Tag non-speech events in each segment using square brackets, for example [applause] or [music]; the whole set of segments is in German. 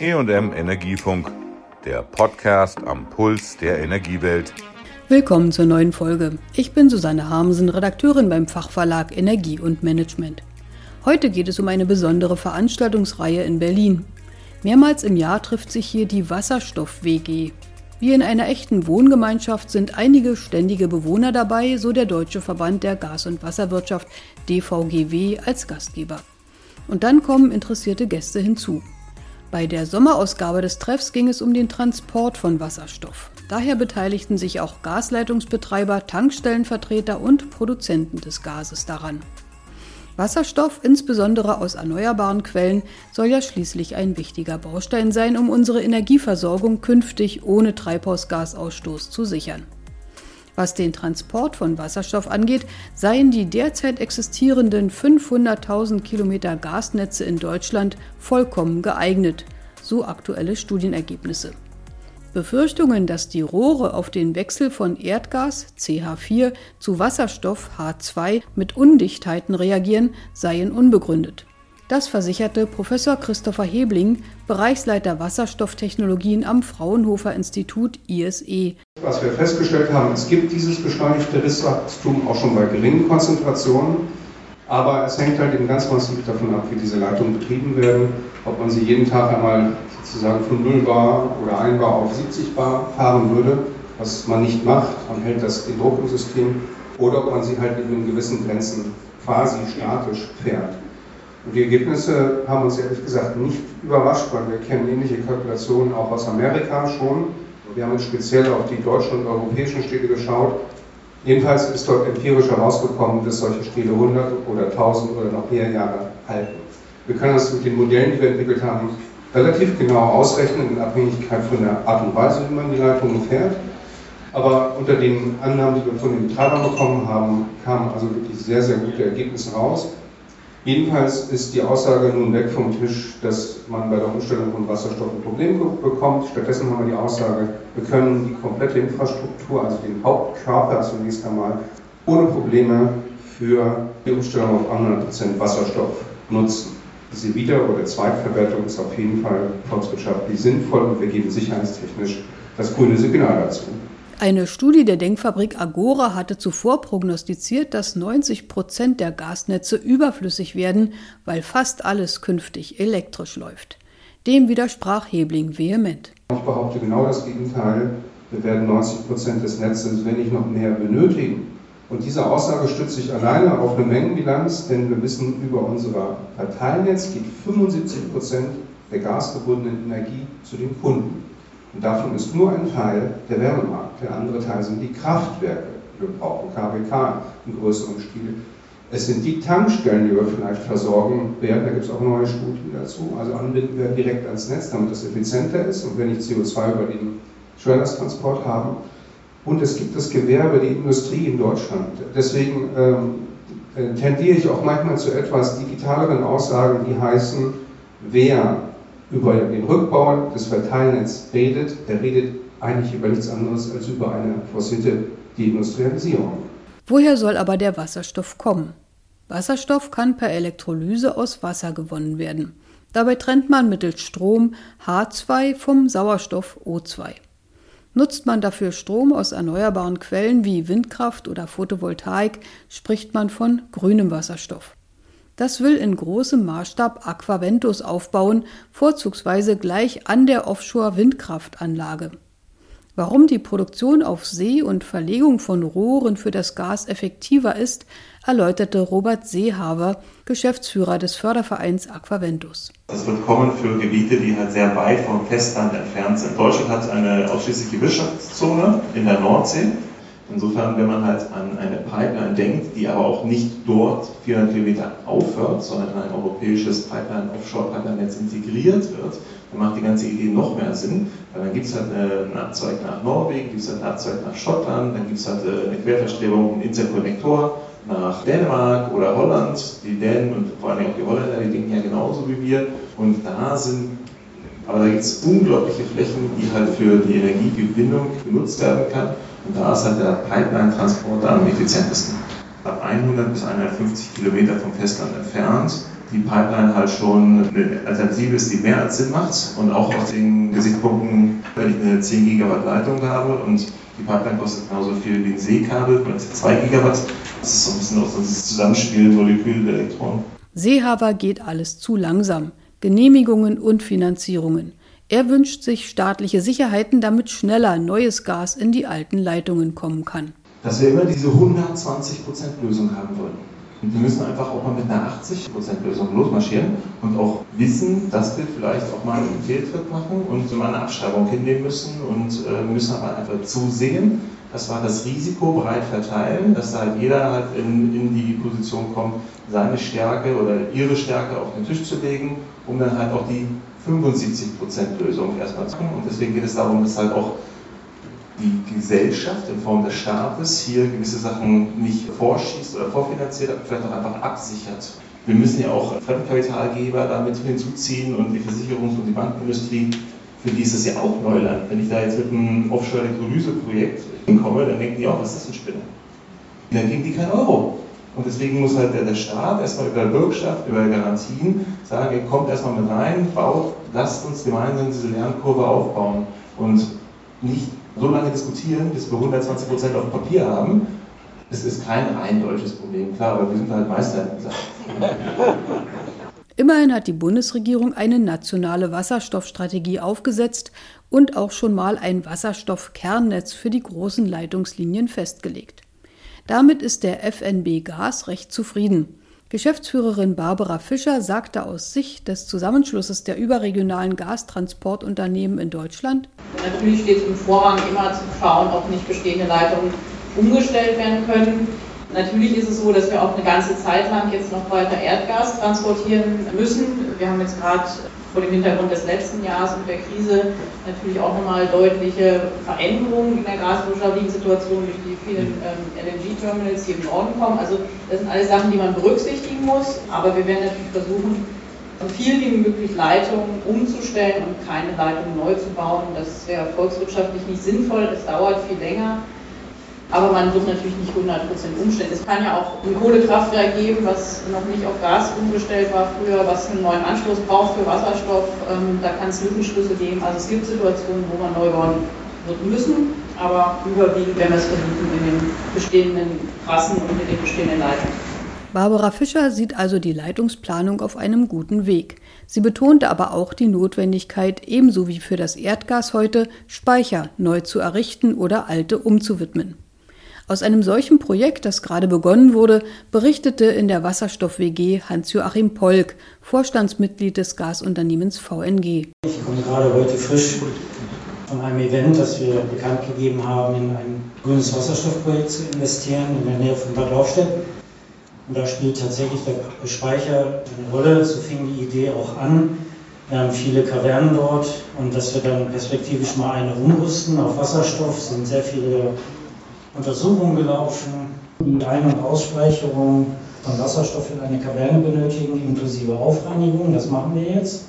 EM Energiefunk, der Podcast am Puls der Energiewelt. Willkommen zur neuen Folge. Ich bin Susanne Harmsen, Redakteurin beim Fachverlag Energie und Management. Heute geht es um eine besondere Veranstaltungsreihe in Berlin. Mehrmals im Jahr trifft sich hier die Wasserstoff-WG. Wie in einer echten Wohngemeinschaft sind einige ständige Bewohner dabei, so der Deutsche Verband der Gas- und Wasserwirtschaft DVGW als Gastgeber. Und dann kommen interessierte Gäste hinzu. Bei der Sommerausgabe des Treffs ging es um den Transport von Wasserstoff. Daher beteiligten sich auch Gasleitungsbetreiber, Tankstellenvertreter und Produzenten des Gases daran. Wasserstoff, insbesondere aus erneuerbaren Quellen, soll ja schließlich ein wichtiger Baustein sein, um unsere Energieversorgung künftig ohne Treibhausgasausstoß zu sichern. Was den Transport von Wasserstoff angeht, seien die derzeit existierenden 500.000 Kilometer Gasnetze in Deutschland vollkommen geeignet, so aktuelle Studienergebnisse. Befürchtungen, dass die Rohre auf den Wechsel von Erdgas CH4 zu Wasserstoff H2 mit Undichtheiten reagieren, seien unbegründet. Das versicherte Professor Christopher Hebling, Bereichsleiter Wasserstofftechnologien am Fraunhofer Institut ISE. Was wir festgestellt haben, es gibt dieses beschleunigte Risswachstum auch schon bei geringen Konzentrationen, aber es hängt halt eben ganz massiv davon ab, wie diese Leitungen betrieben werden, ob man sie jeden Tag einmal sozusagen von 0 Bar oder 1 Bar auf 70 Bar fahren würde, was man nicht macht, man hält das den Druck im System, oder ob man sie halt in gewissen Grenzen quasi statisch fährt. Und die Ergebnisse haben uns ehrlich gesagt nicht überrascht, weil wir kennen ähnliche Kalkulationen auch aus Amerika schon. Wir haben jetzt speziell auf die deutschen und europäischen Städte geschaut. Jedenfalls ist dort empirisch herausgekommen, dass solche Städte 100 oder 1000 oder noch mehr Jahre halten. Wir können das mit den Modellen, die wir entwickelt haben, relativ genau ausrechnen in Abhängigkeit von der Art und Weise, wie man die Leitungen fährt. Aber unter den Annahmen, die wir von den Betreibern bekommen haben, kamen also wirklich sehr, sehr gute Ergebnisse raus. Jedenfalls ist die Aussage nun weg vom Tisch, dass man bei der Umstellung von Wasserstoff ein Problem bekommt. Stattdessen haben wir die Aussage, wir können die komplette Infrastruktur, also den Hauptkörper zunächst einmal, ohne Probleme für die Umstellung auf 100% Wasserstoff nutzen. Diese Wieder- oder Zweitverwertung ist auf jeden Fall volkswirtschaftlich sinnvoll und wir geben sicherheitstechnisch das grüne Signal dazu. Eine Studie der Denkfabrik Agora hatte zuvor prognostiziert, dass 90 Prozent der Gasnetze überflüssig werden, weil fast alles künftig elektrisch läuft. Dem widersprach Hebling vehement. Ich behaupte genau das Gegenteil. Wir werden 90 Prozent des Netzes, wenn nicht noch mehr, benötigen. Und diese Aussage stützt sich alleine auf eine Mengenbilanz, denn wir wissen, über unser Verteilnetz geht 75 Prozent der gasgebundenen Energie zu den Kunden. Und davon ist nur ein Teil der Wärmemarkt. Der andere Teil sind die Kraftwerke. Wir brauchen KWK im größeren Stil. Es sind die Tankstellen, die wir vielleicht versorgen werden. Da gibt es auch neue Studien dazu. Also anbinden wir direkt ans Netz, damit es effizienter ist und wir nicht CO2 über den Schwerlasttransport haben. Und es gibt das Gewerbe, die Industrie in Deutschland. Deswegen ähm, äh, tendiere ich auch manchmal zu etwas digitaleren Aussagen, die heißen, wer über den Rückbau des Verteilnetzes redet, der redet eigentlich über nichts anderes als über eine forcierte Deindustrialisierung. Woher soll aber der Wasserstoff kommen? Wasserstoff kann per Elektrolyse aus Wasser gewonnen werden. Dabei trennt man mittels Strom H2 vom Sauerstoff O2. Nutzt man dafür Strom aus erneuerbaren Quellen wie Windkraft oder Photovoltaik, spricht man von grünem Wasserstoff. Das will in großem Maßstab Aquaventus aufbauen, vorzugsweise gleich an der Offshore-Windkraftanlage. Warum die Produktion auf See und Verlegung von Rohren für das Gas effektiver ist, erläuterte Robert Seehaver, Geschäftsführer des Fördervereins Aquaventus. Das wird kommen für Gebiete, die halt sehr weit vom Festland entfernt sind. Deutschland hat eine ausschließliche Wirtschaftszone in der Nordsee Insofern, wenn man halt an eine Pipeline denkt, die aber auch nicht dort 400 Kilometer aufhört, sondern in ein europäisches Pipeline-Offshore-Pipeline-Netz integriert wird, dann macht die ganze Idee noch mehr Sinn, weil dann gibt es halt einen Abzweig nach Norwegen, gibt es halt einen Abzweig nach Schottland, dann gibt es halt äh, eine Querverstrebung, einen Interkonnektor nach Dänemark oder Holland. Die Dänen und vor allem auch die Holländer, die denken ja genauso wie wir. Und da sind aber da gibt es unglaubliche Flächen, die halt für die Energiegewinnung genutzt werden kann. Und da ist halt der Pipeline-Transport am effizientesten. Ab 100 bis 150 Kilometer vom Festland entfernt die Pipeline halt schon eine Alternative ist, die mehr als Sinn macht und auch aus den Gesichtspunkten, wenn ich eine 10 Gigawatt Leitung habe und die Pipeline kostet genauso viel wie ein Seekabel, 2 Gigawatt. Das ist so ein bisschen auch so das Zusammenspiel Molekül der Elektronen. Seehaber geht alles zu langsam. Genehmigungen und Finanzierungen. Er wünscht sich staatliche Sicherheiten, damit schneller neues Gas in die alten Leitungen kommen kann. Dass wir immer diese 120%-Lösung haben wollen. Und wir müssen einfach auch mal mit einer 80%-Lösung losmarschieren und auch wissen, dass wir vielleicht auch mal einen Fehltritt machen und mal eine Abschreibung hinnehmen müssen und äh, müssen aber einfach zusehen, dass wir das Risiko breit verteilen, dass da halt jeder halt in, in die Position kommt, seine Stärke oder ihre Stärke auf den Tisch zu legen, um dann halt auch die 75%-Lösung erstmal zu machen. Und deswegen geht es darum, dass halt auch die Gesellschaft in Form des Staates hier gewisse Sachen nicht vorschießt oder vorfinanziert, aber vielleicht auch einfach absichert. Wir müssen ja auch Fremdkapitalgeber damit hinzuziehen und die Versicherungs- und die Bankenindustrie, für die ist es ja auch Neuland. Wenn ich da jetzt mit einem Offshore-Elektrolyse-Projekt hinkomme, dann denken die auch, was ist das für ein Spinner? Dann kriegen die keinen Euro. Und deswegen muss halt der, der Staat erstmal über Bürgschaft, über Garantien sagen, ihr kommt erstmal mit rein, baut, lasst uns gemeinsam diese Lernkurve aufbauen. Und nicht so lange diskutieren, bis wir 120 Prozent auf dem Papier haben. Es ist kein rein deutsches Problem, klar, aber wir sind halt Meister in Sachen. [laughs] Immerhin hat die Bundesregierung eine nationale Wasserstoffstrategie aufgesetzt und auch schon mal ein Wasserstoffkernnetz für die großen Leitungslinien festgelegt. Damit ist der FNB Gas recht zufrieden. Geschäftsführerin Barbara Fischer sagte aus Sicht des Zusammenschlusses der überregionalen Gastransportunternehmen in Deutschland. Natürlich steht es im Vorrang immer zu schauen, ob nicht bestehende Leitungen umgestellt werden können. Natürlich ist es so, dass wir auch eine ganze Zeit lang jetzt noch weiter Erdgas transportieren müssen. Wir haben jetzt gerade vor dem Hintergrund des letzten Jahres und der Krise natürlich auch nochmal deutliche Veränderungen in der gaswirtschaftlichen Situation durch die vielen ähm, LNG-Terminals, die im Norden kommen. Also das sind alles Sachen, die man berücksichtigen muss, aber wir werden natürlich versuchen, so viel wie möglich Leitungen umzustellen und keine Leitungen neu zu bauen. Das wäre volkswirtschaftlich nicht sinnvoll, es dauert viel länger. Aber man wird natürlich nicht 100% umstellen. Es kann ja auch ein Kohlekraftwerk geben, was noch nicht auf Gas umgestellt war früher, was einen neuen Anschluss braucht für Wasserstoff. Ähm, da kann es Lückenschlüsse geben. Also es gibt Situationen, wo man neu bauen wird müssen, aber überwiegend werden wir es versuchen in den bestehenden Trassen und mit den bestehenden Leitungen. Barbara Fischer sieht also die Leitungsplanung auf einem guten Weg. Sie betonte aber auch die Notwendigkeit, ebenso wie für das Erdgas heute, Speicher neu zu errichten oder alte umzuwidmen. Aus einem solchen Projekt, das gerade begonnen wurde, berichtete in der Wasserstoff-WG Hans-Joachim Polk, Vorstandsmitglied des Gasunternehmens VNG. Ich komme gerade heute frisch von einem Event, das wir bekannt gegeben haben, in ein grünes Wasserstoffprojekt zu investieren in der Nähe von Bad Laufstedt. Und da spielt tatsächlich der Speicher eine Rolle. So fing die Idee auch an. Wir haben viele Kavernen dort und dass wir dann perspektivisch mal eine umrüsten auf Wasserstoff, sind sehr viele Untersuchungen gelaufen, die Ein- und Ausspeicherung von Wasserstoff in eine Kaverne benötigen, inklusive Aufreinigung. Das machen wir jetzt.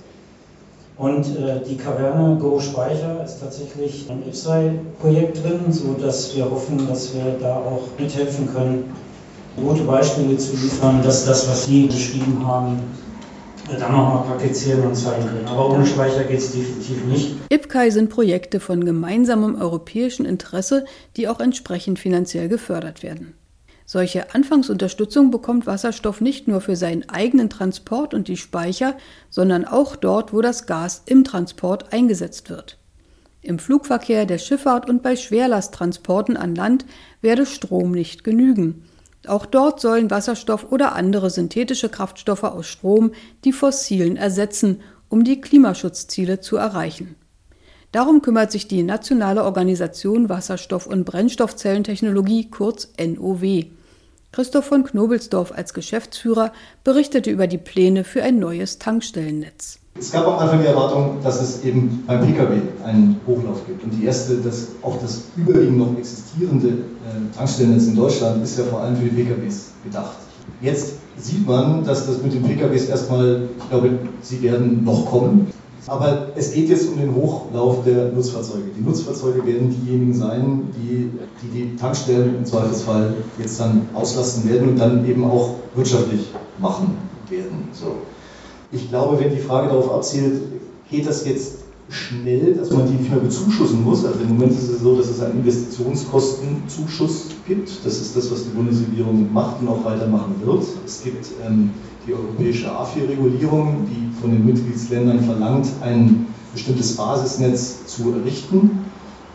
Und äh, die Kaverne Go Speicher ist tatsächlich ein IPSAI-Projekt drin, sodass wir hoffen, dass wir da auch mithelfen können, gute Beispiele zu liefern, dass das, was Sie beschrieben haben, dann nochmal praktizieren und zeigen können. Aber ohne Speicher geht es definitiv nicht. IPCAI sind Projekte von gemeinsamem europäischen Interesse, die auch entsprechend finanziell gefördert werden. Solche Anfangsunterstützung bekommt Wasserstoff nicht nur für seinen eigenen Transport und die Speicher, sondern auch dort, wo das Gas im Transport eingesetzt wird. Im Flugverkehr, der Schifffahrt und bei Schwerlasttransporten an Land werde Strom nicht genügen. Auch dort sollen Wasserstoff oder andere synthetische Kraftstoffe aus Strom die fossilen ersetzen, um die Klimaschutzziele zu erreichen. Darum kümmert sich die Nationale Organisation Wasserstoff- und Brennstoffzellentechnologie kurz NOW. Christoph von Knobelsdorf als Geschäftsführer berichtete über die Pläne für ein neues Tankstellennetz. Es gab am Anfang die Erwartung, dass es eben beim Pkw einen Hochlauf gibt. Und die erste, das, auch das überwiegend noch existierende äh, Tankstellennetz in Deutschland ist ja vor allem für die Pkws gedacht. Jetzt sieht man, dass das mit den Pkws erstmal, ich glaube, sie werden noch kommen. Aber es geht jetzt um den Hochlauf der Nutzfahrzeuge. Die Nutzfahrzeuge werden diejenigen sein, die die, die Tankstellen im Zweifelsfall jetzt dann auslasten werden und dann eben auch wirtschaftlich machen. werden. So. Ich glaube, wenn die Frage darauf abzielt, geht das jetzt schnell, dass man die nicht mehr bezuschussen muss. Also im Moment ist es so, dass es einen Investitionskostenzuschuss gibt. Das ist das, was die Bundesregierung macht und auch weitermachen wird. Es gibt ähm, die europäische AFI-Regulierung, die von den Mitgliedsländern verlangt, ein bestimmtes Basisnetz zu errichten.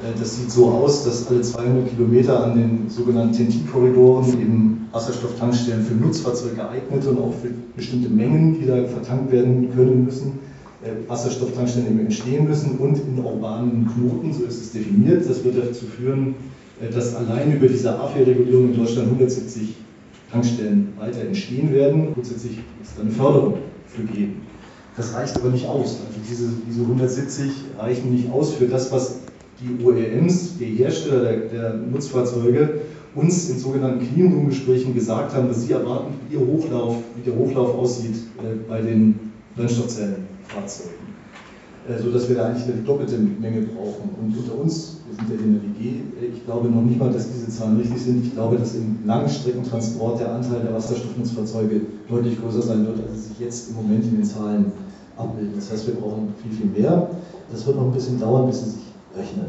Äh, das sieht so aus, dass alle 200 Kilometer an den sogenannten TNT-Korridoren eben Wasserstofftankstellen für Nutzfahrzeuge geeignet und auch für bestimmte Mengen, die da vertankt werden können müssen, äh, Wasserstofftankstellen entstehen müssen und in urbanen Knoten, so ist es definiert. Das wird dazu führen, dass allein über diese AFIA-Regulierung in Deutschland 170 Tankstellen weiter entstehen werden. Grundsätzlich ist da eine Förderung für geben. Das reicht aber nicht aus. Also diese, diese 170 reichen nicht aus für das, was die OEMs, die Hersteller der, der Nutzfahrzeuge, uns in sogenannten Cleanroom-Gesprächen gesagt haben, dass sie erwarten, wie, Hochlauf, wie der Hochlauf aussieht äh, bei den Brennstoffzellenfahrzeugen. Äh, sodass wir da eigentlich eine doppelte Menge brauchen. Und unter uns, wir sind ja in der WG, äh, ich glaube noch nicht mal, dass diese Zahlen richtig sind. Ich glaube, dass im Langstreckentransport der Anteil der Wasserstoffnutzfahrzeuge deutlich größer sein wird, als es sich jetzt im Moment in den Zahlen abbildet. Das heißt, wir brauchen viel, viel mehr. Das wird noch ein bisschen dauern, bis sie sich rechnen.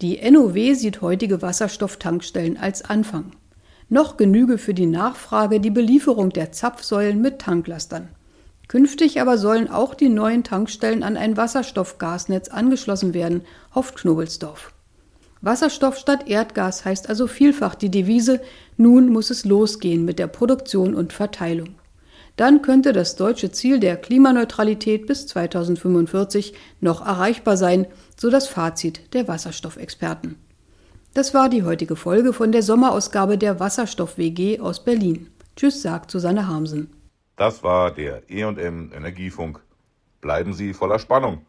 Die NOW sieht heutige Wasserstofftankstellen als Anfang. Noch genüge für die Nachfrage die Belieferung der Zapfsäulen mit Tanklastern. Künftig aber sollen auch die neuen Tankstellen an ein Wasserstoffgasnetz angeschlossen werden, hofft Knobelsdorf. Wasserstoff statt Erdgas heißt also vielfach die Devise, nun muss es losgehen mit der Produktion und Verteilung. Dann könnte das deutsche Ziel der Klimaneutralität bis 2045 noch erreichbar sein, so das Fazit der Wasserstoffexperten. Das war die heutige Folge von der Sommerausgabe der Wasserstoff WG aus Berlin. Tschüss, sagt Susanne Harmsen. Das war der EM Energiefunk. Bleiben Sie voller Spannung.